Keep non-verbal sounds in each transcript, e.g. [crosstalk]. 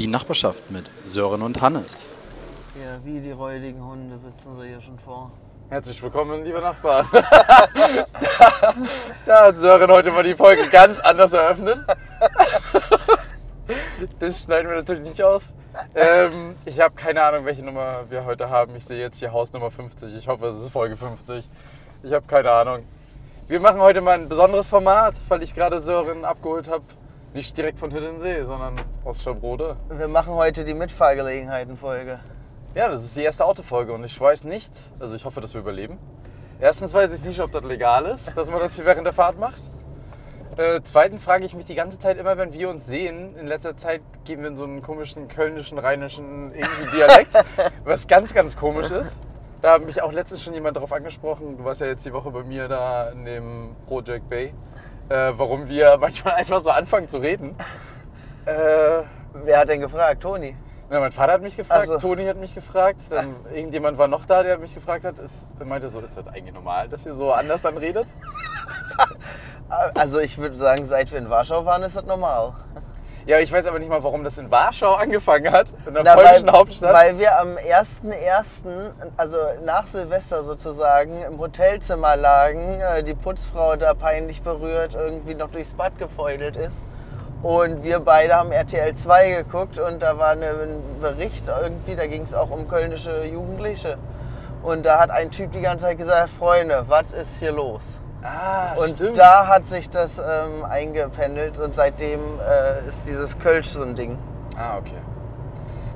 Die Nachbarschaft mit Sören und Hannes. Ja, wie die räudigen Hunde sitzen sie hier schon vor. Herzlich willkommen, liebe Nachbarn. [laughs] da hat Sören heute mal die Folge ganz anders eröffnet. Das schneiden wir natürlich nicht aus. Ähm, ich habe keine Ahnung, welche Nummer wir heute haben. Ich sehe jetzt hier Hausnummer 50. Ich hoffe, es ist Folge 50. Ich habe keine Ahnung. Wir machen heute mal ein besonderes Format, weil ich gerade Sören abgeholt habe. Nicht direkt von Hiddensee, sondern aus Schabrode. Wir machen heute die Mitfahrgelegenheiten-Folge. Ja, das ist die erste Autofolge und ich weiß nicht, also ich hoffe, dass wir überleben. Erstens weiß ich nicht, ob das legal ist, dass man das hier während der Fahrt macht. Äh, zweitens frage ich mich die ganze Zeit immer, wenn wir uns sehen, in letzter Zeit gehen wir in so einen komischen kölnischen, rheinischen irgendwie Dialekt, [laughs] was ganz, ganz komisch ist. Da hat mich auch letztens schon jemand darauf angesprochen, du warst ja jetzt die Woche bei mir da in dem Project Bay, äh, warum wir [laughs] manchmal einfach so anfangen zu reden. Äh, Wer hat denn gefragt? Toni? ja, mein Vater hat mich gefragt, Ach so. Toni hat mich gefragt, dann [laughs] irgendjemand war noch da, der mich gefragt hat. Ist, er meinte so, ist das eigentlich normal, dass ihr so anders dann redet? [laughs] Also ich würde sagen, seit wir in Warschau waren, ist das normal. Ja, ich weiß aber nicht mal, warum das in Warschau angefangen hat, in der Na, polnischen weil, Hauptstadt. Weil wir am 1.1., also nach Silvester sozusagen, im Hotelzimmer lagen, äh, die Putzfrau da peinlich berührt irgendwie noch durchs Bad gefeudelt ist. Und wir beide haben RTL 2 geguckt und da war eine, ein Bericht irgendwie, da ging es auch um kölnische Jugendliche. Und da hat ein Typ die ganze Zeit gesagt, Freunde, was ist hier los? Ah, Und stimmt. da hat sich das ähm, eingependelt und seitdem äh, ist dieses Kölsch so ein Ding. Ah, okay.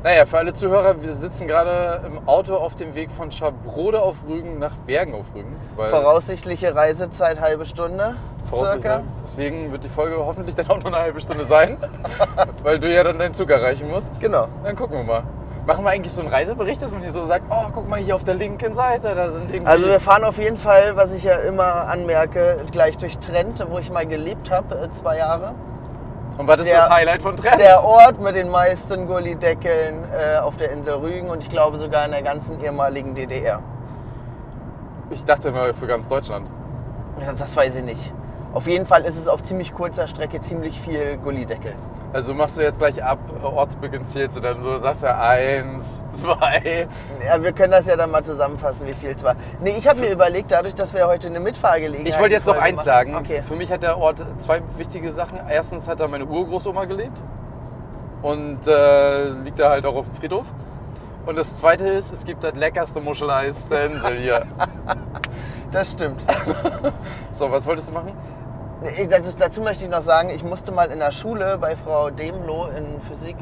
Naja, für alle Zuhörer, wir sitzen gerade im Auto auf dem Weg von Schabrode auf Rügen nach Bergen auf Rügen. Voraussichtliche Reisezeit halbe Stunde circa. Deswegen wird die Folge hoffentlich dann auch nur eine halbe Stunde sein, [laughs] weil du ja dann deinen Zug erreichen musst. Genau. Dann gucken wir mal. Machen wir eigentlich so einen Reisebericht, dass man hier so sagt, oh, guck mal hier auf der linken Seite, da sind irgendwie... Also wir fahren auf jeden Fall, was ich ja immer anmerke, gleich durch Trent, wo ich mal gelebt habe, äh, zwei Jahre. Und was ist der- das Highlight von Trend? Der Ort mit den meisten Gullideckeln äh, auf der Insel Rügen und ich glaube sogar in der ganzen ehemaligen DDR. Ich dachte mal für ganz Deutschland. Ja, das weiß ich nicht. Auf jeden Fall ist es auf ziemlich kurzer Strecke ziemlich viel Gullideckel. Also machst du jetzt gleich ab, Ortsbeginn zählst du dann so, sagst du eins, zwei. Ja, wir können das ja dann mal zusammenfassen, wie viel es war. Nee, ich habe mir überlegt, dadurch, dass wir heute eine Mitfahrgelegenheit Ich wollte jetzt noch eins machen- sagen. Okay. Für mich hat der Ort zwei wichtige Sachen. Erstens hat da meine Urgroßoma gelebt und äh, liegt da halt auch auf dem Friedhof. Und das zweite ist, es gibt das leckerste Muscheleis der Insel hier. [laughs] Das stimmt. [laughs] So, was wolltest du machen? Ich, das, dazu möchte ich noch sagen, ich musste mal in der Schule bei Frau Demlo in Physik,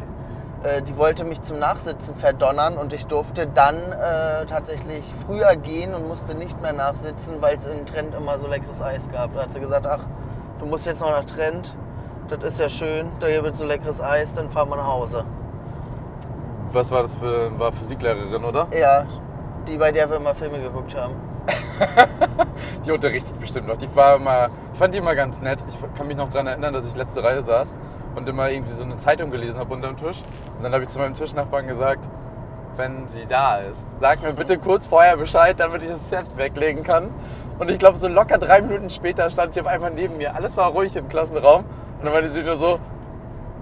äh, die wollte mich zum Nachsitzen verdonnern und ich durfte dann äh, tatsächlich früher gehen und musste nicht mehr nachsitzen, weil es in Trent immer so leckeres Eis gab. Da hat sie gesagt, ach, du musst jetzt noch nach Trent, das ist ja schön, da gibt es so leckeres Eis, dann fahren wir nach Hause. Was war das für war Physiklehrerin, oder? Ja, die, bei der wir immer Filme geguckt haben. [laughs] [laughs] Die unterrichtet bestimmt noch. Die war immer, ich fand die immer ganz nett. Ich kann mich noch daran erinnern, dass ich letzte Reihe saß und immer irgendwie so eine Zeitung gelesen habe unterm Tisch. Und dann habe ich zu meinem Tischnachbarn gesagt, wenn sie da ist, sag mir bitte kurz vorher Bescheid, damit ich das Heft weglegen kann. Und ich glaube, so locker drei Minuten später stand sie auf einmal neben mir. Alles war ruhig im Klassenraum. Und dann meinte sie nur so,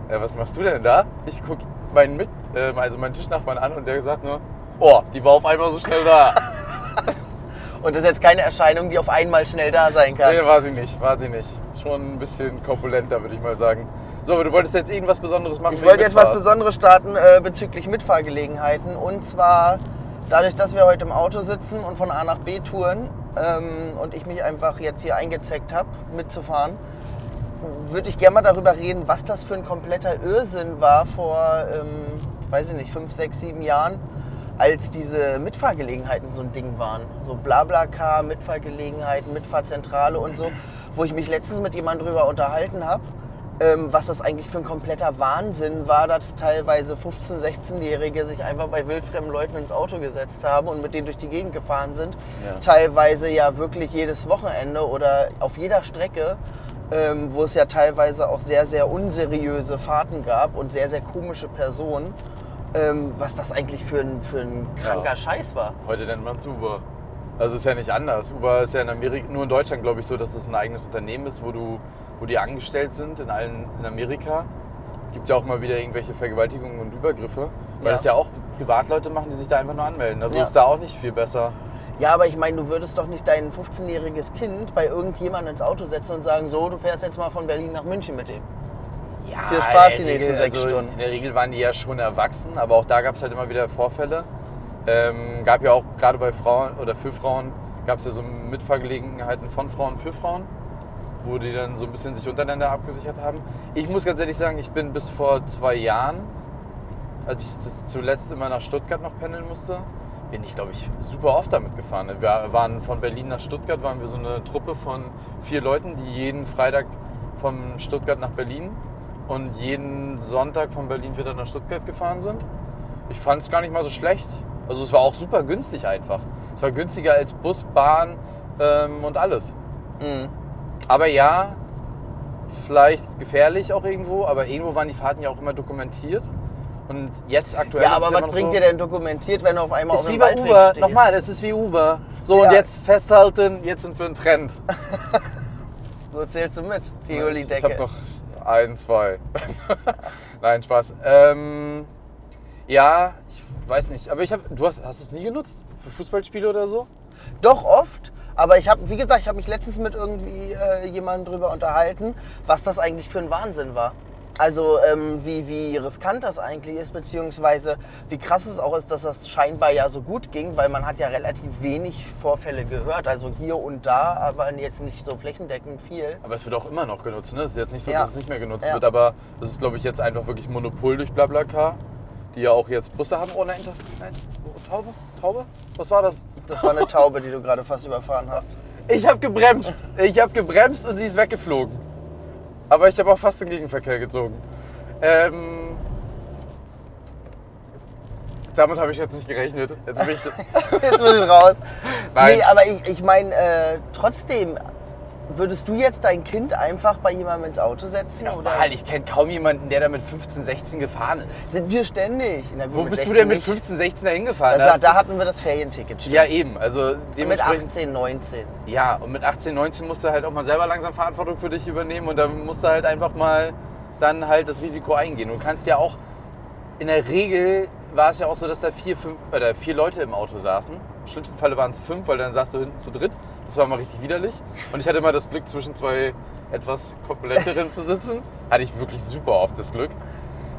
ja, was machst du denn da? Ich gucke meinen Mit, äh, also meinen Tischnachbarn an und der sagt nur, oh, die war auf einmal so schnell da. [laughs] Und das ist jetzt keine Erscheinung, die auf einmal schnell da sein kann. Nee, war sie nicht, war sie nicht. Schon ein bisschen korpulenter, würde ich mal sagen. So, aber du wolltest jetzt irgendwas Besonderes machen? Ich wollte jetzt was. Besonderes starten äh, bezüglich Mitfahrgelegenheiten. Und zwar dadurch, dass wir heute im Auto sitzen und von A nach B touren ähm, und ich mich einfach jetzt hier eingezeckt habe, mitzufahren, würde ich gerne mal darüber reden, was das für ein kompletter Irrsinn war vor, ähm, ich weiß ich nicht, fünf, sechs, sieben Jahren, als diese Mitfahrgelegenheiten so ein Ding waren. So Blablacar, Mitfahrgelegenheiten, Mitfahrzentrale und so, wo ich mich letztens mit jemandem drüber unterhalten habe ähm, was das eigentlich für ein kompletter Wahnsinn war, dass teilweise 15-, 16-Jährige sich einfach bei wildfremden Leuten ins Auto gesetzt haben und mit denen durch die Gegend gefahren sind. Ja. Teilweise ja wirklich jedes Wochenende oder auf jeder Strecke, ähm, wo es ja teilweise auch sehr, sehr unseriöse Fahrten gab und sehr, sehr komische Personen. Ähm, was das eigentlich für ein, für ein kranker Ja. Scheiß war. Heute nennt man es Uber. Also ist ja nicht anders. Uber ist ja in Amerika, nur in Deutschland glaube ich so, dass das ein eigenes Unternehmen ist, wo du, wo die angestellt sind in allen in Amerika. gibt es ja auch mal wieder irgendwelche Vergewaltigungen und Übergriffe. Weil Ja. das ja auch Privatleute machen, die sich da einfach nur anmelden. Also Ja. ist da auch nicht viel besser. Ja, aber ich meine, du würdest doch nicht dein 15-jähriges Kind bei irgendjemandem ins Auto setzen und sagen, so, du fährst jetzt mal von Berlin nach München mit ihm. Viel Spaß die nächsten Regel- sechs also Stunden. In der Regel waren die ja schon erwachsen, aber auch da gab es halt immer wieder Vorfälle. Ähm, gab ja auch gerade bei Frauen oder für Frauen gab es ja so Mitfahrgelegenheiten von Frauen für Frauen, wo die dann so ein bisschen sich untereinander abgesichert haben. Ich muss ganz ehrlich sagen, ich bin bis vor zwei Jahren, als ich das zuletzt immer nach Stuttgart noch pendeln musste, bin ich glaube ich super oft damit gefahren. Wir waren von Berlin nach Stuttgart, waren wir so eine Truppe von vier Leuten, die jeden Freitag von Stuttgart nach Berlin und jeden Sonntag von Berlin wieder nach Stuttgart gefahren sind. Ich fand es gar nicht mal so schlecht. Also es war auch super günstig einfach. Es war günstiger als Bus, Bahn ähm, und alles. Mhm. Aber ja, vielleicht gefährlich auch irgendwo, aber irgendwo waren die Fahrten ja auch immer dokumentiert. Und jetzt aktuell Ja, ist aber es immer was noch bringt so, dir denn dokumentiert, wenn du auf einmal ist auf wie bei Waldweg Uber. stehst? Nochmal, es ist wie Uber. So, Ja. und jetzt festhalten, jetzt sind wir ein Trend. [laughs] So zählst du mit, [laughs] Theoli Ich habe ein, zwei. [laughs] Nein, Spaß. Ähm, ja, ich weiß nicht. Aber ich habe, du hast, hast es nie genutzt für Fußballspiele oder so? Doch oft, aber ich habe, wie gesagt, ich habe mich letztens mit irgendwie äh, jemandem drüber unterhalten, was das eigentlich für ein Wahnsinn war. Also ähm, wie, wie riskant das eigentlich ist, beziehungsweise wie krass es auch ist, dass das scheinbar ja so gut ging, weil man hat ja relativ wenig Vorfälle gehört. Also hier und da, aber jetzt nicht so flächendeckend viel. Aber es wird auch immer noch genutzt. Ne? Es ist jetzt nicht so, Ja. dass es nicht mehr genutzt Ja. wird, aber das ist, glaube ich, jetzt einfach wirklich Monopol durch BlaBlaCar, die ja auch jetzt Busse haben. Oh nein, nein, oh, Taube, Taube? Was war das? Das war eine Taube, die du gerade fast überfahren hast. Ich habe gebremst. Ich habe gebremst und sie ist weggeflogen. Aber ich habe auch fast den Gegenverkehr gezogen. Ähm, damit habe ich jetzt nicht gerechnet. Jetzt bin ich, [laughs] Jetzt bin ich raus. Nein. Nee, aber ich, ich meine, äh, trotzdem, würdest du jetzt dein Kind einfach bei jemandem ins Auto setzen? oder? Nochmal, ich kenne kaum jemanden, der da mit 15, 16 gefahren ist. Sind wir ständig. Gut, Wo bist du 16 denn mit nicht. 15, 16 da hingefahren? Also, da hatten wir das Ferienticket. stimmt. ja, eben. Also mit dementsprechend. 18, 19. Ja, und mit 18, 19 musst du halt auch mal selber langsam Verantwortung für dich übernehmen und dann musst du halt einfach mal dann halt das Risiko eingehen. Du kannst ja auch, in der Regel war es ja auch so, dass da vier, fünf, oder vier Leute im Auto saßen. Im schlimmsten Falle waren es fünf, weil dann saßt du hinten zu dritt. Das war mal richtig widerlich. Und ich hatte immer das Glück, zwischen zwei etwas korpulenteren [laughs] zu sitzen. Hatte ich wirklich super oft das Glück.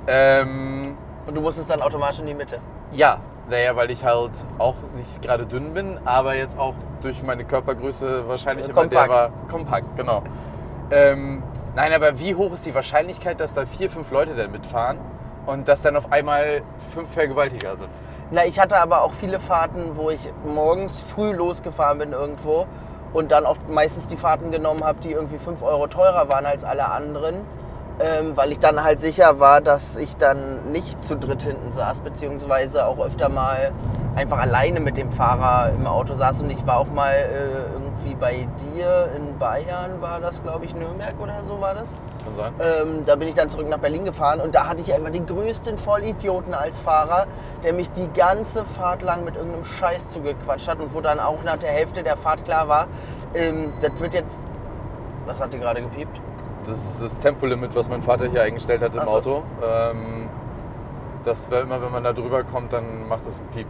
Ähm, Und du musstest dann automatisch in die Mitte. ja, naja, weil ich halt auch nicht gerade dünn bin, aber jetzt auch durch meine Körpergröße wahrscheinlich immer der kompakt. war kompakt, genau. Ähm, nein, aber wie hoch ist die Wahrscheinlichkeit, dass da vier, fünf Leute dann mitfahren und dass dann auf einmal fünf Vergewaltiger sind? Na, ich hatte aber auch viele Fahrten, wo ich morgens früh losgefahren bin irgendwo und dann auch meistens die Fahrten genommen habe, die irgendwie 5 Euro teurer waren als alle anderen, ähm, weil ich dann halt sicher war, dass ich dann nicht zu dritt hinten saß, beziehungsweise auch öfter mal einfach alleine mit dem Fahrer im Auto saß. Und ich war auch mal äh, irgendwie bei dir in Bayern, war das, glaube ich, Nürnberg oder so war das. Kann sein. Ähm, da bin ich dann zurück nach Berlin gefahren und da hatte ich einfach den größten Vollidioten als Fahrer, der mich die ganze Fahrt lang mit irgendeinem Scheiß zugequatscht hat und wo dann auch nach der Hälfte der Fahrt klar war, ähm, das wird jetzt. Was hat dir gerade gepiept? Das ist das Tempolimit, was mein Vater hier eingestellt hat im so. Auto. Ähm, das war immer, wenn man da drüber kommt, dann macht das einen Piep.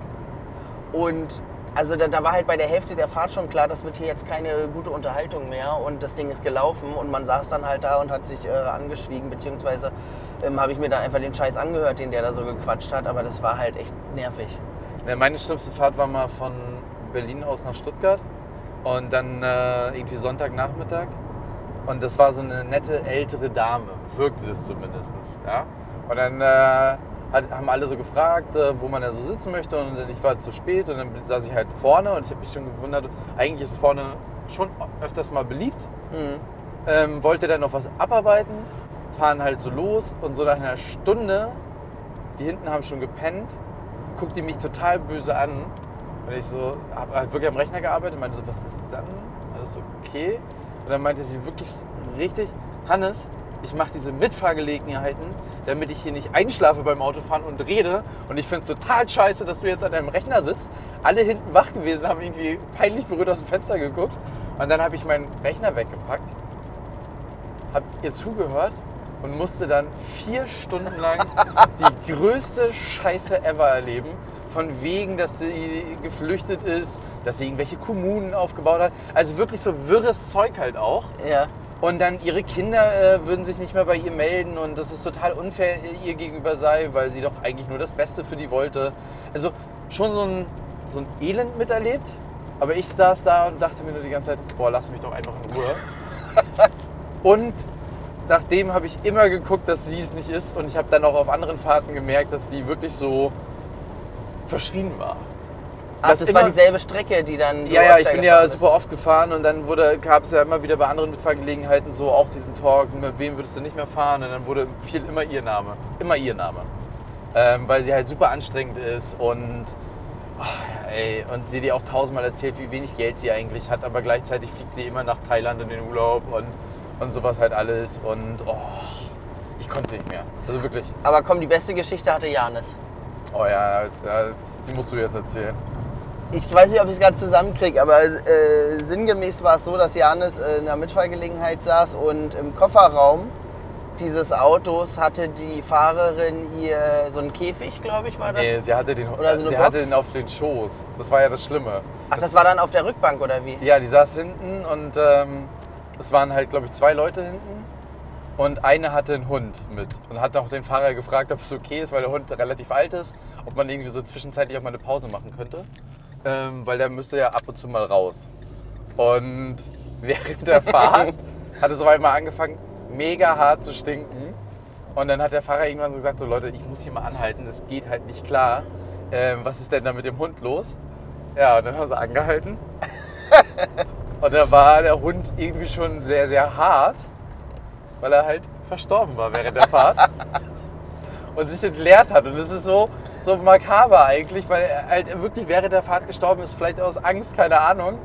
Und also da, da war halt bei der Hälfte der Fahrt schon klar, das wird hier jetzt keine gute Unterhaltung mehr und das Ding ist gelaufen und man saß dann halt da und hat sich äh, angeschwiegen, beziehungsweise ähm, habe ich mir dann einfach den Scheiß angehört, den der da so gequatscht hat, aber das war halt echt nervig. Ja, meine schlimmste Fahrt war mal von Berlin aus nach Stuttgart und dann äh, irgendwie Sonntagnachmittag. Und das war so eine nette ältere Dame, wirkte es zumindest. Ja? Und dann äh, haben alle so gefragt, äh, wo man da so sitzen möchte. Und ich war zu spät und dann saß ich halt vorne und ich habe mich schon gewundert, eigentlich ist vorne schon öfters mal beliebt. Ähm, wollte dann noch was abarbeiten, fahren halt so los und so nach einer Stunde, die hinten haben schon gepennt, guckt die mich total böse an. Und ich so, habe halt wirklich am Rechner gearbeitet, meinte so, was ist dann? Alles okay? Und dann meinte sie wirklich richtig, Hannes, ich mache diese Mitfahrgelegenheiten, damit ich hier nicht einschlafe beim Autofahren und rede. Und ich finde es total scheiße, dass du jetzt an deinem Rechner sitzt. Alle hinten wach gewesen, haben irgendwie peinlich berührt aus dem Fenster geguckt. Und dann habe ich meinen Rechner weggepackt, habe ihr zugehört und musste dann vier Stunden lang [laughs] die größte Scheiße ever erleben. Von wegen, dass sie geflüchtet ist, dass sie irgendwelche Kommunen aufgebaut hat. Also wirklich so wirres Zeug halt auch. Ja. Und dann ihre Kinder äh, würden sich nicht mehr bei ihr melden und dass es total unfair ihr gegenüber sei, weil sie doch eigentlich nur das Beste für die wollte. Also schon so ein, so ein Elend miterlebt. Aber ich saß da und dachte mir nur die ganze Zeit, boah, lass mich doch einfach in Ruhe. [laughs] und nachdem habe ich immer geguckt, dass sie es nicht ist. Und ich habe dann auch auf anderen Fahrten gemerkt, dass sie wirklich so verschrien war. Ach, Das war dieselbe Strecke, die dann. Ja, ja, ich bin ja gefahren super bist. oft gefahren und dann gab es ja immer wieder bei anderen Mitfahrgelegenheiten so auch diesen Talk, mit wem würdest du nicht mehr fahren? Und dann wurde viel immer ihr Name. Immer ihr Name. Ähm, weil sie halt super anstrengend ist und, ach, ey, und sie dir auch tausendmal erzählt, wie wenig Geld sie eigentlich hat, aber gleichzeitig fliegt sie immer nach Thailand in den Urlaub und, und sowas halt alles. Und oh, ich konnte nicht mehr. Also wirklich. Aber komm, die beste Geschichte hatte Janis. Oh ja, die musst du jetzt erzählen. Ich weiß nicht, ob ich es gerade zusammenkriege, aber äh, sinngemäß war es so, dass Janis äh, in einer Mitfahrgelegenheit saß und im Kofferraum dieses Autos hatte die Fahrerin ihr so einen Käfig, glaube ich, war das. Nee, sie hatte den, Oder so sie Box? hatte den auf den Schoß. Das war ja das Schlimme. Ach, das war dann auf der Rückbank oder wie? Ja, die saß hinten und ähm, es waren halt, glaube ich, zwei Leute hinten. Und eine hatte einen Hund mit und hat auch den Fahrer gefragt, ob es okay ist, weil der Hund relativ alt ist, ob man irgendwie so zwischenzeitlich auch mal eine Pause machen könnte. Ähm, weil der müsste ja ab und zu mal raus. Und [laughs] während der Fahrt hat es auf einmal angefangen, mega hart zu stinken. Und dann hat der Fahrer irgendwann so gesagt, so Leute, ich muss hier mal anhalten, das geht halt nicht klar. Ähm, was ist denn da mit dem Hund los? Ja, und dann haben sie angehalten. [laughs] Und da war der Hund irgendwie schon sehr, sehr hart, weil er halt verstorben war während der Fahrt [laughs] und sich entleert hat. Und das ist so, so makaber eigentlich, weil er halt wirklich während der Fahrt gestorben ist, vielleicht aus Angst, keine Ahnung.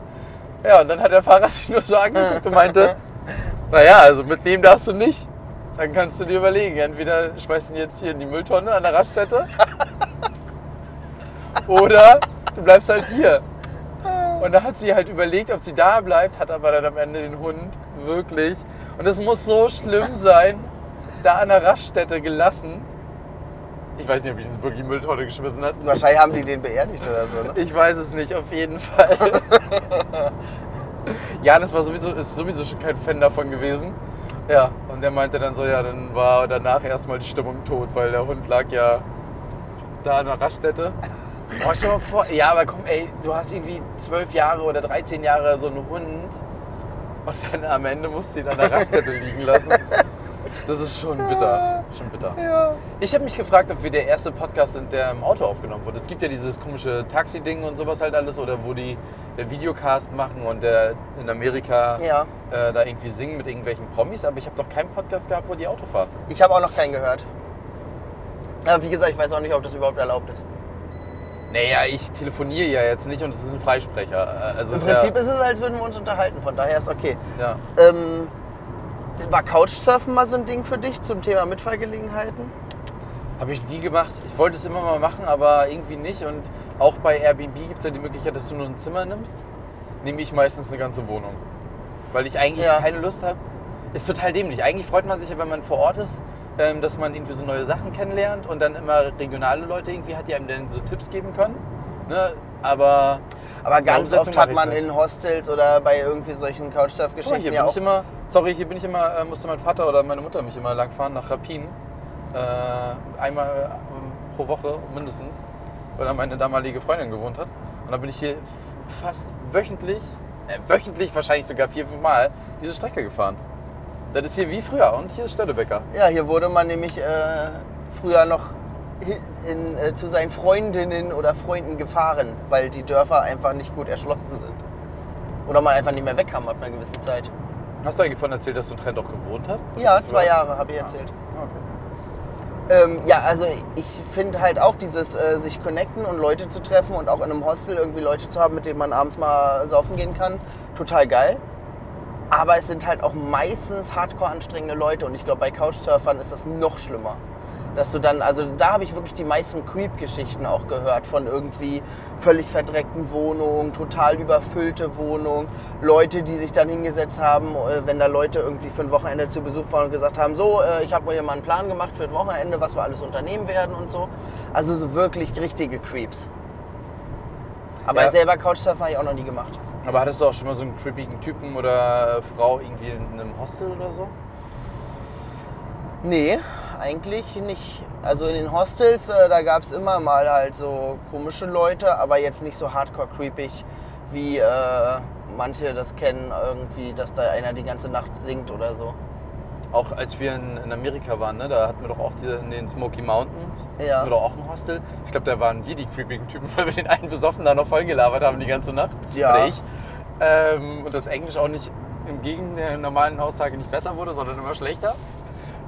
Ja, und dann hat der Fahrer [laughs] sich nur so angeguckt und meinte, [laughs] naja, also mitnehmen darfst du nicht. Dann kannst du dir überlegen, entweder schmeißt du ihn jetzt hier in die Mülltonne an der Raststätte [laughs] oder du bleibst halt hier. Und da hat sie halt überlegt, ob sie da bleibt, hat aber dann am Ende den Hund wirklich. Und es muss so schlimm sein, da an der Raststätte gelassen. Ich weiß nicht, ob ich ihn wirklich in die Mülltonne geschmissen hat. Wahrscheinlich haben die den beerdigt oder so, ne? Ich weiß es nicht, auf jeden Fall. [laughs] Janis war sowieso, ist sowieso schon kein Fan davon gewesen. Ja, und der meinte dann so, ja, dann war danach erstmal die Stimmung tot, weil der Hund lag ja da an der Raststätte. [laughs] Boah, stell mal vor, ja, aber komm, ey, du hast irgendwie zwölf Jahre oder 13 Jahre so einen Hund und dann am Ende musst du ihn an der Raststätte liegen lassen. [laughs] Das ist schon bitter, schon bitter. Ich habe mich gefragt, ob wir der erste Podcast sind, der im Auto aufgenommen wurde. Es gibt ja dieses komische Taxi-Ding und sowas halt alles, oder wo die der Videocast machen und der in Amerika Ja. äh, da irgendwie singen mit irgendwelchen Promis, aber ich habe doch keinen Podcast gehabt, wo die Auto fahren. Ich habe auch noch keinen gehört. Aber wie gesagt, ich weiß auch nicht, ob das überhaupt erlaubt ist. Naja, ich telefoniere ja jetzt nicht und es ist ein Freisprecher. Äh, Also Im Prinzip ja, ist es, als würden wir uns unterhalten, von daher ist okay. ja. Ähm, war Couchsurfen mal so ein Ding für dich zum Thema Mitfahrgelegenheiten? Habe ich nie gemacht. Ich wollte es immer mal machen, aber irgendwie nicht. Und auch bei Airbnb gibt es ja die Möglichkeit, dass du nur ein Zimmer nimmst. Nehme ich meistens eine ganze Wohnung. Weil ich eigentlich Ja. keine Lust habe. Ist total dämlich. Eigentlich freut man sich ja, wenn man vor Ort ist, ähm, dass man irgendwie so neue Sachen kennenlernt und dann immer regionale Leute irgendwie hat, die einem dann so Tipps geben können. Ne? Aber Aber ganz oft hat man in Hostels oder bei irgendwie solchen Couchsurf-Geschichten ja auch. immer, sorry, hier bin ich immer, äh, musste mein Vater oder meine Mutter mich immer langfahren nach Rapin. Äh, einmal ähm, pro Woche mindestens, weil da meine damalige Freundin gewohnt hat. Und dann bin ich hier fast wöchentlich, äh, wöchentlich wahrscheinlich sogar vier, fünf Mal diese Strecke gefahren. Das ist hier wie früher und hier ist Stödebecker. Ja, hier wurde man nämlich äh, früher noch in, äh, zu seinen Freundinnen oder Freunden gefahren, weil die Dörfer einfach nicht gut erschlossen sind. Oder man einfach nicht mehr wegkam ab einer gewissen Zeit. Hast du eigentlich davon erzählt, dass du in Trent auch gewohnt hast? Ja, Das zwei Jahre habe ich erzählt. Ah, okay. Ähm, ja, also ich finde halt auch dieses äh, sich connecten und Leute zu treffen und auch in einem Hostel irgendwie Leute zu haben, mit denen man abends mal saufen gehen kann, total geil. Aber es sind halt auch meistens hardcore anstrengende Leute und ich glaube bei Couchsurfern ist das noch schlimmer. Dass du dann, also da habe ich wirklich die meisten Creep-Geschichten auch gehört von irgendwie völlig verdreckten Wohnungen, total überfüllte Wohnungen, Leute, die sich dann hingesetzt haben, äh, wenn da Leute irgendwie für ein Wochenende zu Besuch waren und gesagt haben, so, äh, ich habe mir hier mal einen Plan gemacht für ein Wochenende, was wir alles unternehmen werden und so. Also so wirklich richtige Creeps. Aber Ja. selber Couchsurfen habe ich auch noch nie gemacht. Aber hattest du auch schon mal so einen creepigen Typen oder Frau irgendwie in einem Hostel oder so? Nee, eigentlich nicht. Also in den Hostels, äh, da gab es immer mal halt so komische Leute, aber jetzt nicht so hardcore creepig, wie äh, manche das kennen, irgendwie, dass da einer die ganze Nacht singt oder so. Auch als wir in, in Amerika waren, ne, da hatten wir doch auch die, in den Smoky Mountains, Ja. doch auch ein Hostel. Ich glaube, da waren wir die creepigen Typen, [laughs] weil wir den einen besoffen da noch voll gelabert haben die ganze Nacht. Ja. Oder ich. Ähm, und das Englisch auch nicht im Gegen der normalen Aussage nicht besser wurde, sondern immer schlechter.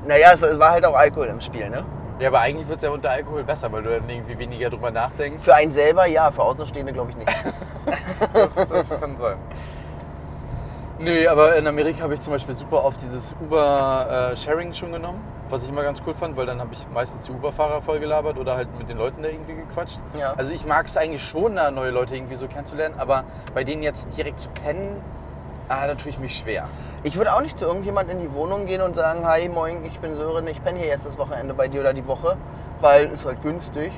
Naja, es, es war halt auch Alkohol im Spiel, ne? Ja, aber eigentlich wird es ja unter Alkohol besser, weil du dann irgendwie weniger drüber nachdenkst. Für einen selber ja, für Außenstehende glaube ich nicht. [laughs] Das, das kann sein. Nö, aber in Amerika habe ich zum Beispiel super oft dieses Uber-Sharing schon genommen, was ich immer ganz cool fand, weil dann habe ich meistens die Uber-Fahrer voll gelabert oder halt mit den Leuten da irgendwie gequatscht. Ja. Also ich mag es eigentlich schon, da neue Leute irgendwie so kennenzulernen, aber bei denen jetzt direkt zu pennen, ah, da tue ich mich schwer. Ich würde auch nicht zu irgendjemand in die Wohnung gehen und sagen, hi, moin, ich bin Sören, ich penne hier jetzt das Wochenende bei dir oder die Woche, weil es halt günstig.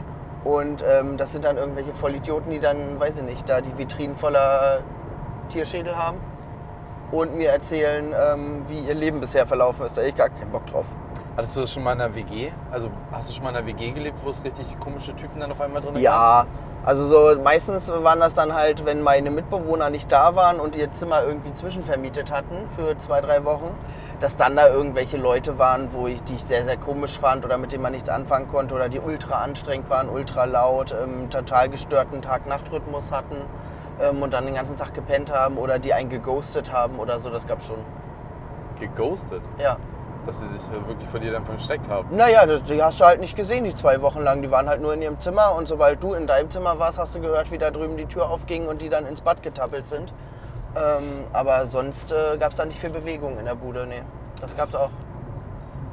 Und ähm, das sind dann irgendwelche Vollidioten, die dann, weiß ich nicht, da die Vitrinen voller Tierschädel haben und mir erzählen, ähm, wie ihr Leben bisher verlaufen ist. Da hab ich gar keinen Bock drauf. Hattest du das schon mal in einer WG? Also hast du schon mal in einer WG gelebt, wo es richtig komische Typen dann auf einmal drin waren? Ja, also so meistens waren das dann halt, wenn meine Mitbewohner nicht da waren und ihr Zimmer irgendwie zwischenvermietet hatten für zwei, drei Wochen, dass dann da irgendwelche Leute waren, wo ich, die ich sehr, sehr komisch fand oder mit denen man nichts anfangen konnte oder die ultra anstrengend waren, ultra laut, ähm, total gestörten Tag-Nacht-Rhythmus hatten ähm, und dann den ganzen Tag gepennt haben oder die einen geghostet haben oder so, das gab's schon. Geghostet, Ja. Dass sie sich äh, wirklich vor dir dann versteckt haben. Naja, das, die hast du halt nicht gesehen, die zwei Wochen lang. Die waren halt nur in ihrem Zimmer und sobald du in deinem Zimmer warst, hast du gehört, wie da drüben die Tür aufging und die dann ins Bad getappelt sind. Ähm, aber sonst äh, gab es da nicht viel Bewegung in der Bude, nee. Das gab's auch.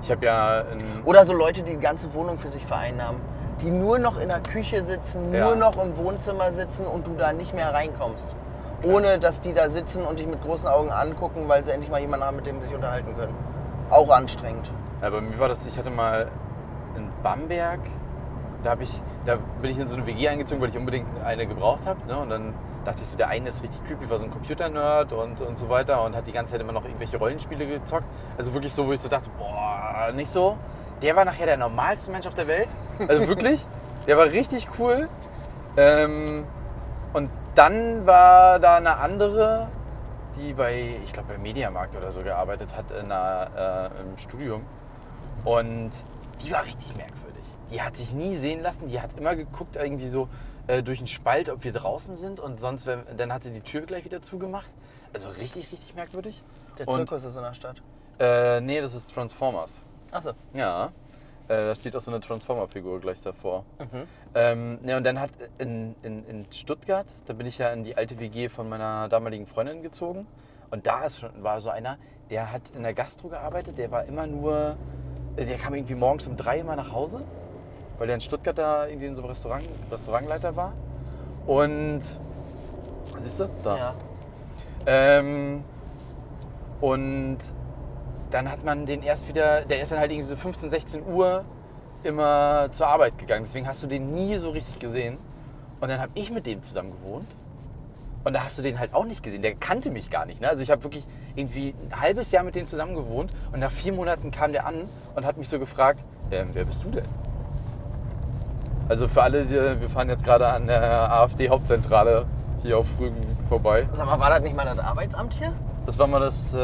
Ich habe ja Oder so Leute, die die ganze Wohnung für sich vereinnahmen. Die nur noch in der Küche sitzen, Ja. nur noch im Wohnzimmer sitzen und du da nicht mehr reinkommst. Ohne dass die da sitzen und dich mit großen Augen angucken, weil sie endlich mal jemanden haben, mit dem sie sich unterhalten können. Auch anstrengend. Ja, bei mir war das, ich hatte mal in Bamberg, da, ich, da bin ich in so eine WG eingezogen, weil ich unbedingt eine gebraucht habe. Ne? Und dann dachte ich so, der eine ist richtig creepy, war so ein Computer-Nerd und, und so weiter und hat die ganze Zeit immer noch irgendwelche Rollenspiele gezockt. Also wirklich so, wo ich so dachte, boah, nicht so. Der war nachher der normalste Mensch auf der Welt. Also [laughs] wirklich, der war richtig cool. Ähm, und dann war da eine andere, die bei, ich glaube, bei Mediamarkt oder so gearbeitet hat in einer, äh, im Studium. Und die war richtig merkwürdig. Die hat sich nie sehen lassen. Die hat immer geguckt, irgendwie so äh, durch den Spalt, ob wir draußen sind. Und sonst, wenn, dann hat sie die Tür gleich wieder zugemacht. Also richtig, richtig merkwürdig. Der Und- Zirkus ist in der Stadt. Äh, nee, das ist Transformers. Achso. Ja. Äh, da steht auch so eine Transformer-Figur gleich davor. Mhm. Ähm, ja, und dann hat in, in, in Stuttgart, da bin ich ja in die alte WG von meiner damaligen Freundin gezogen. Und da ist, war so einer, der hat in der Gastro gearbeitet, der war immer nur, äh, der kam irgendwie morgens um drei immer nach Hause, weil der in Stuttgart da irgendwie in so einem Restaurant, Restaurantleiter war. Und, siehst du, da. Ja. Ähm, und dann hat man den erst wieder, der ist dann halt irgendwie so 15, 16 Uhr immer zur Arbeit gegangen. Deswegen hast du den nie so richtig gesehen. Und dann habe ich mit dem zusammen gewohnt. Und da hast du den halt auch nicht gesehen. Der kannte mich gar nicht. Ne? Also ich habe wirklich irgendwie ein halbes Jahr mit dem zusammen gewohnt. Und nach vier Monaten kam der an und hat mich so gefragt, ähm, wer bist du denn? Also für alle, die, wir fahren jetzt gerade an der AfD-Hauptzentrale hier auf Rügen vorbei. Sag mal, war das nicht mal das Arbeitsamt hier? Das war mal das äh,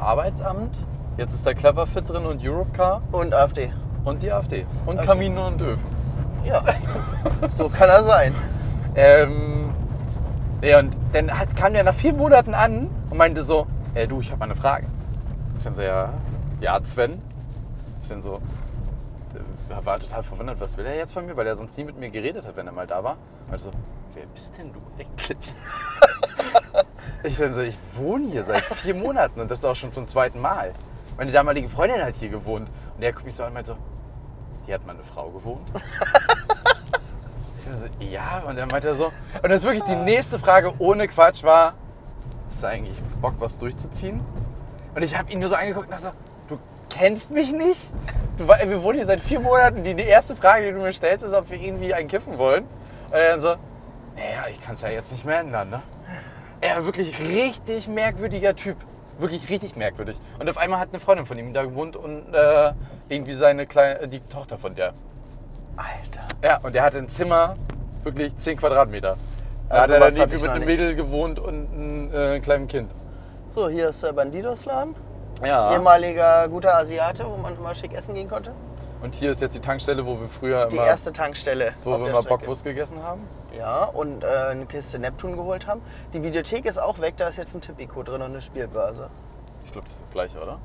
Arbeitsamt. Jetzt ist da Cleverfit drin und Europcar Und AfD. und die AfD. Und Kamine und Öfen. Ja. so kann er sein. Ähm, ja, und dann hat, kam der nach vier Monaten an und meinte so, äh, du, ich habe mal eine Frage. Ich dann so, ja, ja, Sven. Ich dann so, äh, war total verwundert, was will er jetzt von mir, weil er sonst nie mit mir geredet hat, wenn er mal da war. Also, wer bist denn du eigentlich? [laughs] ich dann so, ich wohne hier seit vier Monaten und das auch schon zum zweiten Mal. Meine damalige Freundin hat hier gewohnt und der guckt mich so an und meint so, hier hat meine Frau gewohnt. So, [laughs] ja, und dann meinte er so. Und das ist wirklich die nächste Frage ohne Quatsch war, hast du eigentlich Bock, was durchzuziehen? Und ich habe ihn nur so angeguckt und dachte, so, du kennst mich nicht? Du, wir wohnen hier seit vier Monaten. Die, die erste Frage, die du mir stellst, ist, ob wir irgendwie einen kiffen wollen. Und er dann so, naja, ich kann es ja jetzt nicht mehr ändern, ne? Er war wirklich richtig merkwürdiger Typ. Wirklich richtig merkwürdig. Und auf einmal hat eine Freundin von ihm da gewohnt und äh, irgendwie seine kleine, die Tochter von der. Alter. Ja, und der hatte ein Zimmer, wirklich 10 Quadratmeter. Da Also hat er was dann irgendwie ich mit noch einem nicht. Mädel gewohnt und einem äh, kleinen Kind. So, hier ist der Bandidos-Laden. Ja. Ehemaliger guter Asiate, wo man immer schick essen gehen konnte. Und hier ist jetzt die Tankstelle, wo wir früher Die immer, erste Tankstelle. wo wir immer. Bockwurst gegessen haben. Ja, und äh, eine Kiste Neptun geholt haben. Die Videothek ist auch weg, da ist jetzt ein Tipico drin und eine Spielbörse. Ich glaube, das ist das gleiche, oder?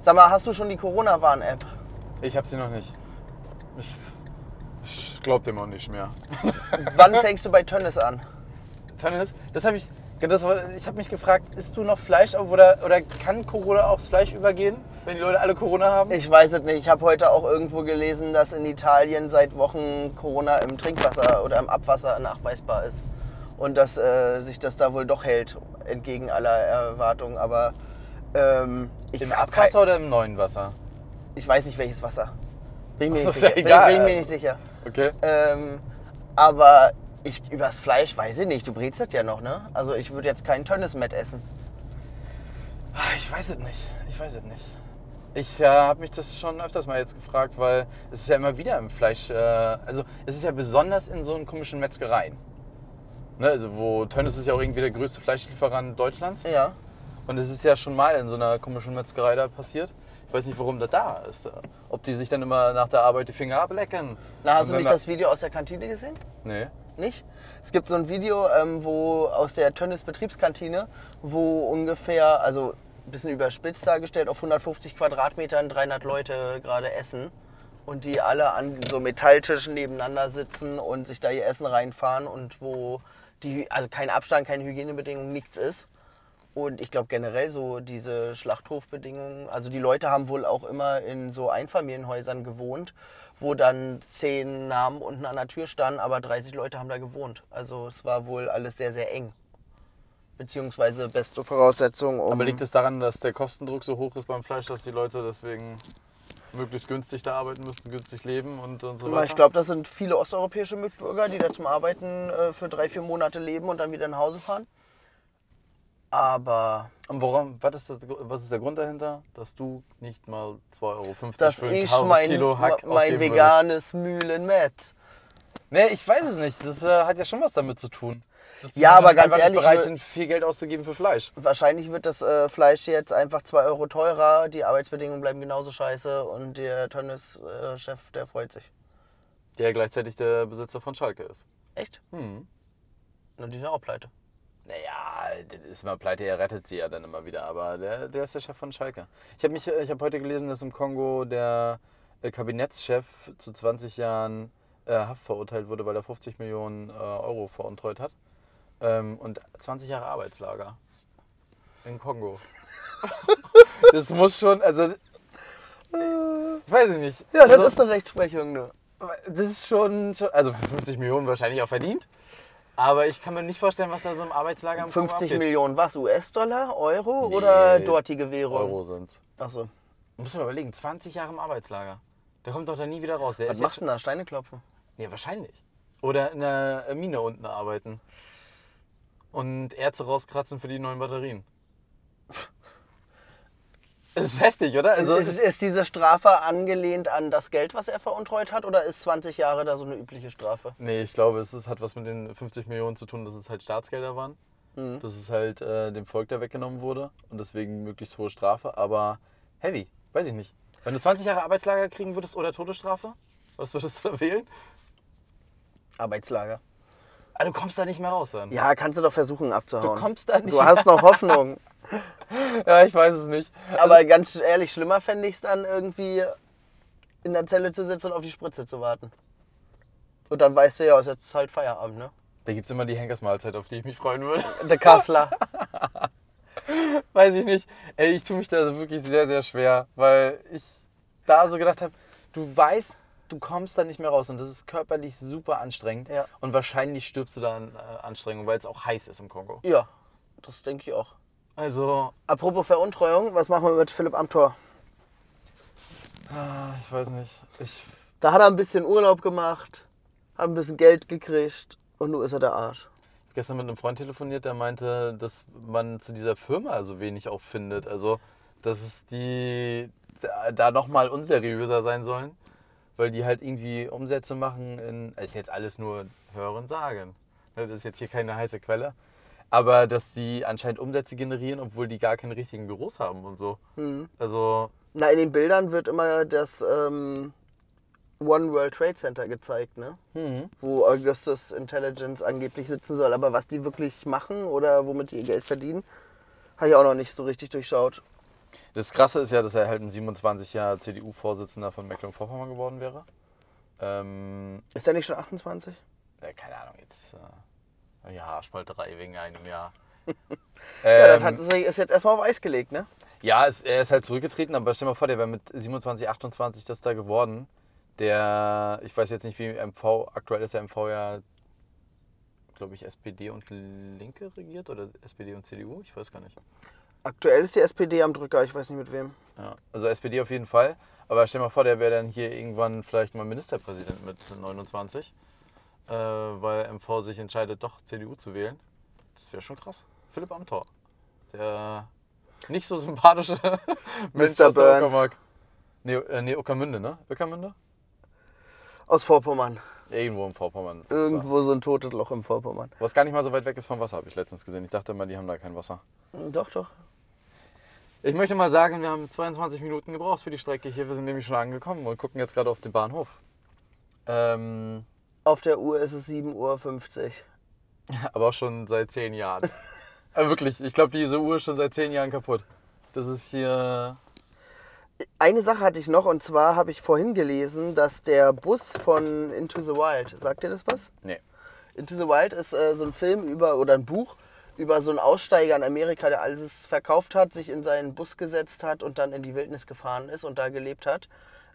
Sag mal, hast du schon die Corona-Warn-App? Ich habe sie noch nicht. Ich, ich glaube dem auch nicht mehr. [laughs] Wann fängst du bei Tönnis an? Tannis, das habe ich. Das war, ich habe mich gefragt, isst du noch Fleisch oder, oder kann Corona aufs Fleisch übergehen, wenn die Leute alle Corona haben? Ich weiß es nicht. Ich habe heute auch irgendwo gelesen, dass in Italien seit Wochen Corona im Trinkwasser oder im Abwasser nachweisbar ist. Und dass äh, sich das da wohl doch hält, entgegen aller Erwartungen. Aber ähm, ich, Im Abwasser oder im neuen Wasser? kein- ich weiß nicht, welches Wasser. Bin mir [laughs] nicht ja sicher. Bin, egal. bin mir nicht sicher. Okay. Ähm, aber ich, übers Fleisch weiß ich nicht. Du brätst das ja noch, ne? Also ich würde jetzt keinen Tönnismett essen. Ich weiß es nicht. Ich weiß es nicht. Ich äh, habe mich das schon öfters mal jetzt gefragt, weil es ist ja immer wieder im Fleisch. Äh, also es ist ja besonders in so einen komischen Metzgereien. Ne, also wo Tönnies ist ja auch irgendwie der größte Fleischlieferant Deutschlands. Ja. Und es ist ja schon mal in so einer komischen Metzgerei da passiert. Ich weiß nicht, warum das da ist. Ob die sich dann immer nach der Arbeit die Finger ablecken. Na, hast Und du nicht da- das Video aus der Kantine gesehen? Nee. Nicht? Es gibt so ein Video, ähm, wo aus der Tönnis Betriebskantine, wo ungefähr, also ein bisschen überspitzt dargestellt, auf 150 Quadratmetern 300 Leute gerade essen und die alle an so Metalltischen nebeneinander sitzen und sich da ihr Essen reinfahren und wo die, also kein Abstand, keine Hygienebedingungen, nichts ist. Und ich glaube generell so diese Schlachthofbedingungen, also die Leute haben wohl auch immer in so Einfamilienhäusern gewohnt, wo dann zehn Namen unten an der Tür standen, aber 30 Leute haben da gewohnt. Also es war wohl alles sehr, sehr eng. Beziehungsweise beste Voraussetzungen, um... Aber liegt es daran, dass der Kostendruck so hoch ist beim Fleisch, dass die Leute deswegen möglichst günstig da arbeiten müssen, günstig leben und, und so weiter? ich glaube, das sind viele osteuropäische Mitbürger, die da zum Arbeiten äh, für drei, vier Monate leben und dann wieder nach Hause fahren. Aber Und woran, was, ist das, was ist der Grund dahinter, dass du nicht mal 2,50 Euro für ein ich 1000 mein, Kilo Hack mein veganes Mühlenmett Nee, ich weiß es nicht. Das äh, hat ja schon was damit zu tun. Ja, aber ganz ehrlich, nicht bereit sind, viel Geld auszugeben für Fleisch. Wahrscheinlich wird das äh, Fleisch jetzt einfach 2 Euro teurer, die Arbeitsbedingungen bleiben genauso scheiße und der Tönnis-Chef, der freut sich. Der gleichzeitig der Besitzer von Schalke ist. Echt? Hm. Na, die sind auch pleite. Naja, das ist immer pleite, er rettet sie ja dann immer wieder, aber der, der ist der Chef von Schalke. Ich habe ich hab heute gelesen, dass im Kongo der äh, Kabinettschef zu 20 Jahren äh, Haft verurteilt wurde, weil er 50 Millionen äh, Euro veruntreut hat. Ähm, und 20 Jahre Arbeitslager in Kongo. [laughs] das muss schon, also. Ich weiß ich nicht. Ja, das also, ist eine Rechtsprechung, ne? das ist schon, schon, also für 50 Millionen wahrscheinlich auch verdient. Aber ich kann mir nicht vorstellen, was da so im Arbeitslager im Kongo 50 abgeht. Millionen was? US-Dollar? Euro Nee, oder dortige Währung? Euro sind. Achso. Muss man überlegen, 20 Jahre im Arbeitslager. Der kommt doch da nie wieder raus. Der Was machst du denn da? Steine klopfen? Nee, wahrscheinlich. Oder in der Mine unten arbeiten. Und Erze rauskratzen für die neuen Batterien. [laughs] Das ist heftig, oder? Also, ist, ist diese Strafe angelehnt an das Geld, was er veruntreut hat, oder ist 20 Jahre da so eine übliche Strafe? nee, ich glaube, es ist, hat was mit den 50 Millionen zu tun, dass es halt Staatsgelder waren. Dass es halt äh, dem Volk da weggenommen wurde und deswegen möglichst hohe Strafe. Aber heavy, weiß ich nicht. Wenn du 20 Jahre Arbeitslager kriegen würdest oder Todesstrafe, was würdest du da wählen? Arbeitslager. Ah, du kommst da nicht mehr raus dann. Ja, kannst du doch versuchen abzuhauen. Du kommst da nicht Du hast noch [laughs] Hoffnung. [laughs] Ja, ich weiß es nicht. Aber ganz ehrlich, schlimmer fände ich es dann irgendwie in der Zelle zu sitzen und auf die Spritze zu warten. Und dann weißt du ja, ist jetzt halt Feierabend, ne? Da gibt es immer die Henkersmahlzeit, auf die ich mich freuen würde. [laughs] Der Kassler. [laughs] Weiß ich nicht. Ey, ich tue mich da wirklich sehr, sehr schwer, weil ich da so gedacht habe, du weißt, du kommst da nicht mehr raus und das ist körperlich super anstrengend. Ja. Und wahrscheinlich stirbst du da an äh, Anstrengung, weil es auch heiß ist im Kongo. Ja, das denke ich auch. Also, Apropos Veruntreuung, was machen wir mit Philipp Amthor? ah, ich weiß nicht. Ich, Da hat er ein bisschen Urlaub gemacht, hat ein bisschen Geld gekriegt und nun ist er der Arsch. habe gestern mit einem Freund telefoniert, der meinte, dass man zu dieser Firma so wenig auch findet. Also, dass es die da, nochmal unseriöser sein sollen, weil die halt irgendwie Umsätze machen in. Ist jetzt alles nur Hören sagen. Das ist jetzt hier keine heiße Quelle. Aber dass die anscheinend Umsätze generieren, obwohl die gar keine richtigen Büros haben und so. Also, Na, in den Bildern wird immer das ähm, One World Trade Center gezeigt, ne? Wo Augustus Intelligence angeblich sitzen soll. Aber was die wirklich machen oder womit die ihr Geld verdienen, habe ich auch noch nicht so richtig durchschaut. das Krasse ist ja, dass er halt ein 27 Jahre CDU-Vorsitzender von Mecklenburg-Vorpommern geworden wäre. Ähm, Ist der nicht schon 28? Ja, keine Ahnung, jetzt. Äh, ja, Haarspalterei wegen einem Jahr. [laughs] Ja, ähm, das hat, ist jetzt erstmal auf Eis gelegt, ne? ja es, er ist halt zurückgetreten, aber stell dir mal vor, der wäre mit 27, 28 das da geworden. Der, ich weiß jetzt nicht, wie MV, aktuell ist der MV ja, glaube ich, SPD und Linke regiert oder SPD und CDU, ich weiß gar nicht. Aktuell ist die SPD am Drücker, ich weiß nicht mit wem. Ja, also SPD auf jeden Fall. Aber stell dir mal vor, der wäre dann hier irgendwann vielleicht mal Ministerpräsident mit 29, äh, weil MV sich entscheidet, doch CDU zu wählen. Das wäre schon krass. Philipp Amthor. Der nicht so sympathische [laughs] Mensch Mr. aus der Burns. Uckermark. Nee, äh, nee, Uckermünde, ne? Uckermünde? Aus Vorpommern. Irgendwo im Vorpommern. er. Irgendwo so ein totes Loch im Vorpommern. Was gar nicht mal so weit weg ist vom Wasser, habe ich letztens gesehen. Ich dachte immer, die haben da kein Wasser. Hm, Doch, doch. Ich möchte mal sagen, wir haben 22 Minuten gebraucht für die Strecke hier. Wir sind nämlich schon angekommen und gucken jetzt gerade auf den Bahnhof. Ähm, Auf der Uhr ist es 7.50 Uhr. [laughs] aber auch schon seit 10 Jahren. Wirklich, ich glaube, diese Uhr ist schon seit 10 Jahren kaputt. Das ist hier. Eine Sache hatte ich noch und zwar habe ich vorhin gelesen, dass der Bus von Into the Wild, sagt ihr das was? Nee. Into the Wild ist äh, so ein Film über oder ein Buch über so einen Aussteiger in Amerika, der alles verkauft hat, sich in seinen Bus gesetzt hat und dann in die Wildnis gefahren ist und da gelebt hat,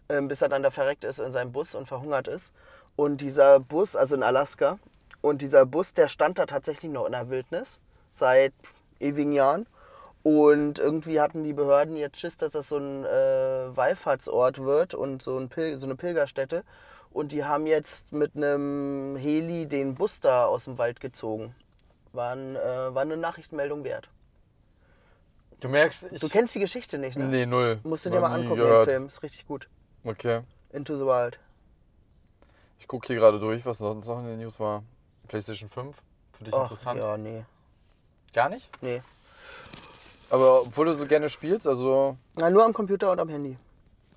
ähm, bis er dann da verreckt ist in seinem Bus und verhungert ist. Und dieser Bus, also in Alaska, und dieser Bus, der stand da tatsächlich noch in der Wildnis seit ewigen Jahren. Und irgendwie hatten die Behörden jetzt Schiss, dass das so ein äh, Wallfahrtsort wird und so, ein Pil so eine Pilgerstätte. Und die haben jetzt mit einem Heli den Bus da aus dem Wald gezogen. War, ein, äh, war eine Nachrichtenmeldung wert. Du merkst, ich. Du kennst die Geschichte nicht, ne? Nee, null. Musst du dir mal angucken, gehört. den Film. Ist richtig gut. Okay. Into the Wild. Ich gucke hier gerade durch, was sonst noch in den News war. PlayStation 5. Für dich Ach, interessant? ja, nee. Gar nicht? Nee. Aber obwohl du so gerne spielst, also. Na, nur am Computer und am Handy.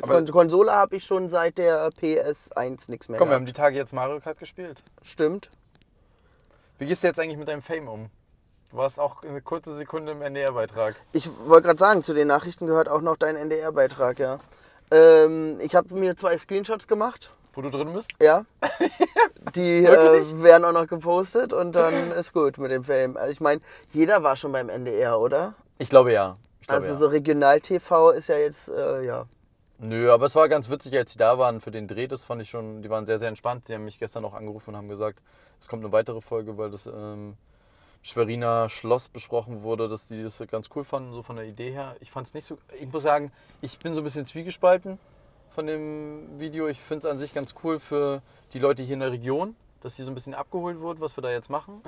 Aber- Kon Konsole habe ich schon seit der PS1 nichts mehr. Komm, wir haben gehabt. die Tage jetzt Mario Kart gespielt. Stimmt. Wie gehst du jetzt eigentlich mit deinem Fame um? Du warst auch eine kurze Sekunde im NDR-Beitrag. Ich wollte gerade sagen, zu den Nachrichten gehört auch noch dein NDR-Beitrag, ja. Ähm, ich habe mir zwei Screenshots gemacht, Wo du drin bist? ja. [laughs] Die äh, werden auch noch gepostet und dann ist gut mit dem Fame. Also ich meine, jeder war schon beim NDR, oder? Ich glaube ja. Ich glaube, Also ja. so Regional-TV ist ja jetzt, äh, ja. Nö, aber es war ganz witzig, als sie da waren für den Dreh. Das fand ich schon, die waren sehr, sehr entspannt. Die haben mich gestern auch angerufen und haben gesagt, es kommt eine weitere Folge, weil das ähm, Schweriner Schloss besprochen wurde, dass die das ganz cool fanden, so von der Idee her. Ich fand es nicht so, ich muss sagen, ich bin so ein bisschen zwiegespalten von dem Video. Ich finde es an sich ganz cool für die Leute hier in der Region, dass sie so ein bisschen abgeholt wird, was wir da jetzt machen.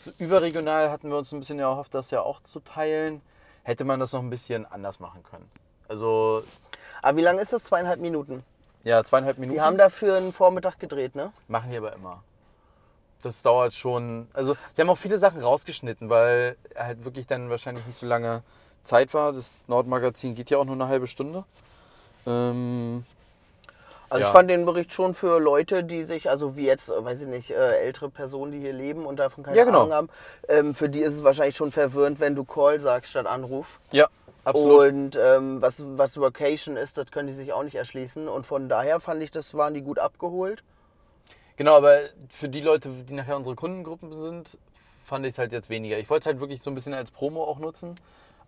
So überregional hatten wir uns ein bisschen erhofft, das ja auch zu teilen. Hätte man das noch ein bisschen anders machen können. Also, Aber wie lange ist das? Zweieinhalb Minuten. ja, zweieinhalb Minuten. Die haben dafür einen Vormittag gedreht, ne? Machen die aber immer. Das dauert schon. Also, die haben auch viele Sachen rausgeschnitten, weil halt wirklich dann wahrscheinlich nicht so lange Zeit war. Das Nordmagazin geht ja auch nur eine halbe Stunde. Ähm, Also Ja. ich fand den Bericht schon für Leute, die sich, also wie jetzt, äh, weiß ich nicht, äh, ältere Personen, die hier leben und davon keine Ja, genau. Ahnung haben, ähm, für die ist es wahrscheinlich schon verwirrend, wenn du Call sagst statt Anruf. ja, absolut. Und ähm, was, was Vacation ist, das können die sich auch nicht erschließen. Und von daher fand ich, das waren die gut abgeholt. Genau, aber für die Leute, die nachher unsere Kundengruppen sind, fand ich es halt jetzt weniger. Ich wollte es halt wirklich so ein bisschen als Promo auch nutzen.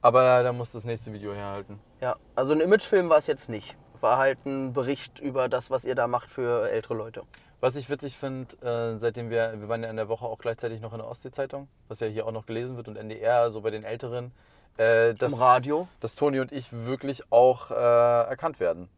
Aber da muss das nächste Video herhalten. Ja, also ein Imagefilm war es jetzt nicht. war halt ein Bericht über das, was ihr da macht für ältere Leute. Was ich witzig finde, äh, seitdem wir, wir waren ja in der Woche auch gleichzeitig noch in der Ostsee-Zeitung, was ja hier auch noch gelesen wird und NDR, so bei den Älteren, äh, Im dass, Radio. dass Toni und ich wirklich auch äh, erkannt werden.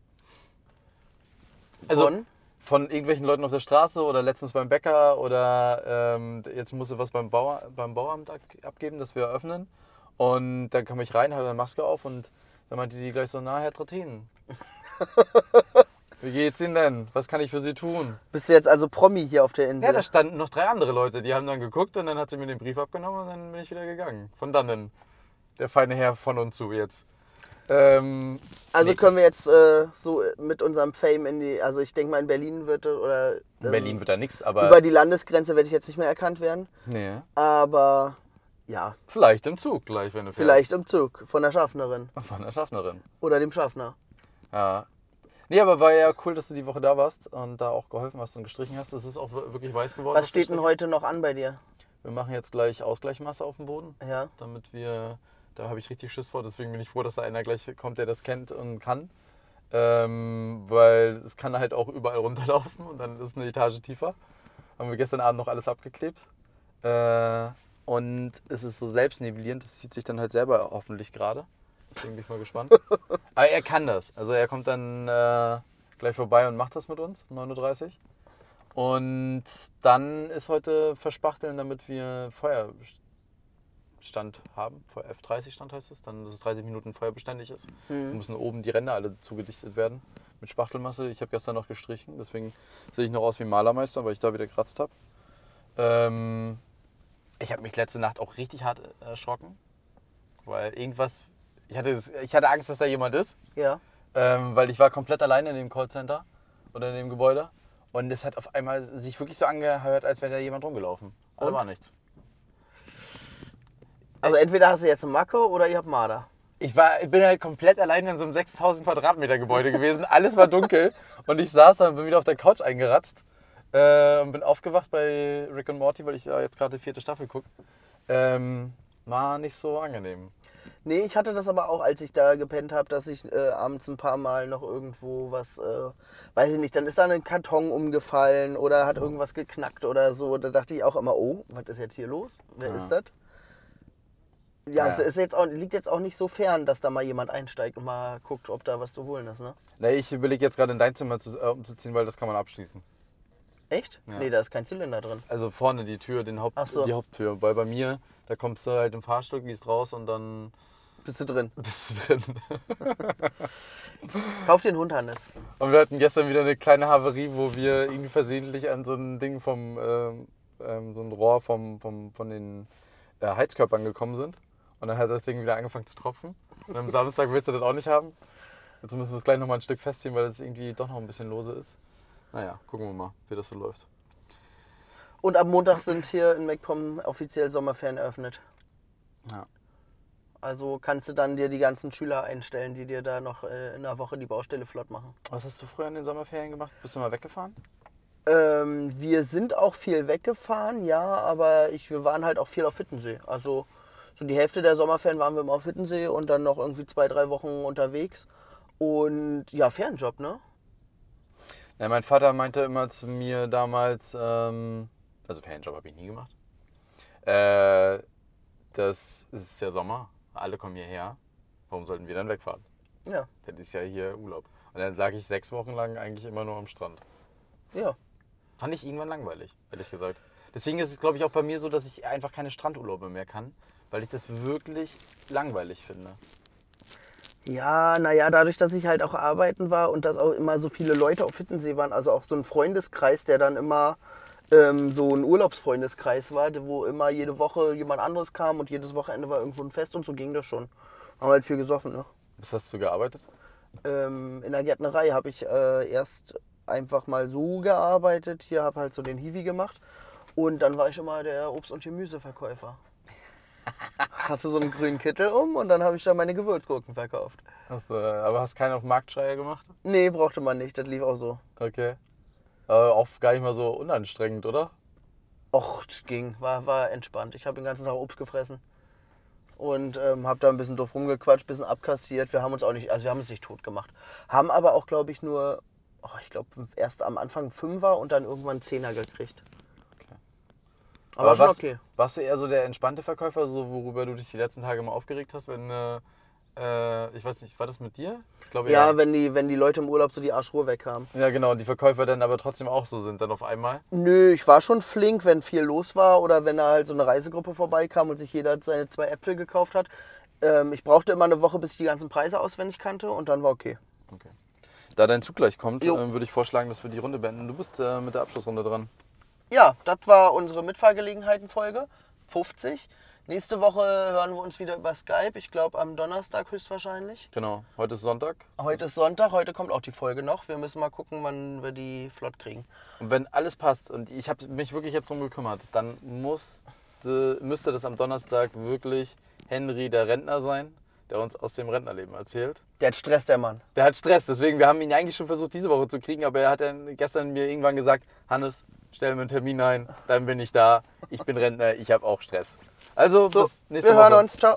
Also Von? von irgendwelchen Leuten auf der Straße oder letztens beim Bäcker oder ähm, jetzt musste was beim, Bauer, beim Bauamt ab- abgeben, dass wir eröffnen. Und dann kam ich rein, hatte eine Maske auf und dann meinte die gleich so, na Herr Trattin, [laughs] wie geht's Ihnen denn? Was kann ich für Sie tun? Bist du jetzt also Promi hier auf der Insel? Ja, da standen noch drei andere Leute, die haben dann geguckt und dann hat sie mir den Brief abgenommen und dann bin ich wieder gegangen. Von dannen. Der feine Herr von und zu jetzt. Ähm, also nee. können wir jetzt äh, so mit unserem Fame in die, also ich denke mal in Berlin wird oder in ähm, Berlin wird da nichts, aber. über die Landesgrenze werde ich jetzt nicht mehr erkannt werden. nee. Aber ja, Vielleicht im Zug gleich, wenn du fährst. vielleicht im Zug von der Schaffnerin Von der Schaffnerin. oder dem Schaffner. Ja. Nee, aber war ja cool, dass du die Woche da warst und da auch geholfen hast und gestrichen hast. Es ist auch wir- wirklich weiß geworden. Was steht denn heute noch an bei dir? Wir machen jetzt gleich Ausgleichmasse auf dem Boden, Ja. damit wir. Da habe ich richtig Schiss vor, deswegen bin ich froh, dass da einer gleich kommt, der das kennt und kann. Ähm, weil es kann halt auch überall runterlaufen und dann ist eine Etage tiefer. Haben wir gestern Abend noch alles abgeklebt. Äh, und es ist so selbstnivellierend, das zieht sich dann halt selber hoffentlich gerade. Deswegen bin ich mal gespannt. [laughs] Aber er kann das. Also er kommt dann äh, gleich vorbei und macht das mit uns, 9.30 Uhr. Und dann ist heute Verspachteln, damit wir Feuerstand haben. F30 Stand heißt es. Dann, dass es 30 Minuten feuerbeständig ist. Mhm. Da müssen oben die Ränder alle zugedichtet werden mit Spachtelmasse. Ich habe gestern noch gestrichen, deswegen sehe ich noch aus wie Malermeister, weil ich da wieder gekratzt habe. Ähm, ich habe mich letzte Nacht auch richtig hart erschrocken, weil irgendwas. Ich hatte, das- ich hatte Angst, dass da jemand ist, Ja. ähm, weil ich war komplett alleine in dem Callcenter oder in dem Gebäude. Und es hat auf einmal sich wirklich so angehört, als wäre da jemand rumgelaufen. Aber war nichts. Also entweder hast du jetzt eine Macke oder ihr habt Marder. Ich, war, ich bin halt komplett alleine in so einem 6000 Quadratmeter Gebäude gewesen. Alles war dunkel [laughs] und ich saß da und bin wieder auf der Couch eingeratzt äh, und bin aufgewacht bei Rick und Morty, weil ich ja jetzt gerade die vierte Staffel gucke. Ähm, war nicht so angenehm. Nee, ich hatte das aber auch, als ich da gepennt habe, dass ich äh, abends ein paar Mal noch irgendwo was, äh, weiß ich nicht, dann ist da ein Karton umgefallen oder hat irgendwas geknackt oder so. Da dachte ich auch immer, oh, was ist jetzt hier los? Wer ist das? Ja, es Ja. ist jetzt auch, liegt jetzt auch nicht so fern, dass da mal jemand einsteigt und mal guckt, ob da was zu holen ist, ne? Nee, ich überlege jetzt gerade in dein Zimmer zu, äh, umzuziehen, weil das kann man abschließen. Echt? Ja. Nee, da ist kein Zylinder drin. Also vorne die Tür, den Haupt, Ach so. die Haupttür. Weil bei mir, da kommst du halt im Fahrstuhl, gehst raus und dann Bist du drin? bist du drin. [laughs] Kauf den Hund, Hannes. Und wir hatten gestern wieder eine kleine Havarie, wo wir irgendwie versehentlich an so ein Ding vom, ähm, ähm, so ein Rohr vom, vom, von den äh, Heizkörpern gekommen sind. Und dann hat das Ding wieder angefangen zu tropfen. Und am Samstag willst du das auch nicht haben. Jetzt müssen wir es gleich nochmal ein Stück festziehen, weil das irgendwie doch noch ein bisschen lose ist. Naja, gucken wir mal, wie das so läuft. Und am Montag sind hier in MacPom offiziell Sommerferien eröffnet. Ja. Also kannst du dann dir die ganzen Schüler einstellen, die dir da noch äh, in einer Woche die Baustelle flott machen. Was hast du früher in den Sommerferien gemacht? Bist du mal weggefahren? Ähm, wir sind auch viel weggefahren, ja, aber ich, wir waren halt auch viel auf Hittensee. Also so die Hälfte der Sommerferien waren wir immer auf Hittensee und dann noch irgendwie zwei, drei Wochen unterwegs. Und ja, Fernjob, ne? Ja, mein Vater meinte immer zu mir damals, ähm, also Ferienjob habe ich nie gemacht. Äh, das ist ja Sommer, alle kommen hierher. Warum sollten wir dann wegfahren? Ja, Dann ist ja hier Urlaub. Und dann lag ich sechs Wochen lang eigentlich immer nur am Strand. ja. Fand ich irgendwann langweilig, ehrlich gesagt. Deswegen ist es, glaube ich, auch bei mir so, dass ich einfach keine Strandurlaube mehr kann, weil ich das wirklich langweilig finde. Ja, naja, dadurch, dass ich halt auch arbeiten war und dass auch immer so viele Leute auf Hittensee waren, also auch so ein Freundeskreis, der dann immer ähm, so ein Urlaubsfreundeskreis war, wo immer jede Woche jemand anderes kam und jedes Wochenende war irgendwo ein Fest und so ging das schon. Haben halt viel gesoffen, ne? Was hast du gearbeitet? Ähm, in der Gärtnerei habe ich äh, erst einfach mal so gearbeitet, hier habe halt so den Hiwi gemacht und dann war ich immer der Obst- und Gemüseverkäufer. Hatte so einen grünen Kittel um und dann habe ich da meine Gewürzgurken verkauft. Hast, du, aber hast keinen auf Marktschreier gemacht? Nee, brauchte man nicht, das lief auch so. Okay. Aber auch gar nicht mal so unanstrengend, oder? Och, ging, war, war entspannt. Ich habe den ganzen Tag Obst gefressen. und ähm, habe da ein bisschen doof rumgequatscht, ein bisschen abkassiert. Wir haben uns auch nicht, also wir haben uns nicht tot gemacht. Haben aber auch, glaube ich, nur, oh, ich glaube, erst am Anfang Fünfer und dann irgendwann Zehner gekriegt. Aber, schon was, okay. warst du eher so der entspannte Verkäufer, so worüber du dich die letzten Tage mal aufgeregt hast, wenn, äh, ich weiß nicht, war das mit dir? Ich glaube Ja, wenn die, wenn die Leute im Urlaub so die Arschruhe weghaben. Ja, genau, und die Verkäufer dann aber trotzdem auch so sind, dann auf einmal. Nö, ich war schon flink, wenn viel los war oder wenn da halt so eine Reisegruppe vorbeikam und sich jeder seine zwei Äpfel gekauft hat. Ähm, ich brauchte immer eine Woche, bis ich die ganzen Preise auswendig kannte und dann war okay. Okay. Da dein Zug gleich kommt, Jo. äh, würde ich vorschlagen, dass wir die Runde beenden. Du bist äh, mit der Abschlussrunde dran. Ja, das war unsere Mitfahrgelegenheiten-Folge 50. Nächste Woche hören wir uns wieder über Skype. Ich glaube am Donnerstag höchstwahrscheinlich. Genau, heute ist Sonntag. Heute ist Sonntag, heute kommt auch die Folge noch. Wir müssen mal gucken, wann wir die flott kriegen. Und wenn alles passt und ich habe mich wirklich jetzt drum gekümmert, dann musste, müsste das am Donnerstag wirklich Henry der Rentner sein, der uns aus dem Rentnerleben erzählt. Der hat Stress, der Mann. Der hat Stress, deswegen, wir haben ihn eigentlich schon versucht, diese Woche zu kriegen, aber er hat dann gestern mir irgendwann gesagt, Hannes, stell mir einen Termin ein, dann bin ich da. Ich bin Rentner, ich habe auch Stress. Also, So, bis nächste wir Woche. hören uns. Ciao.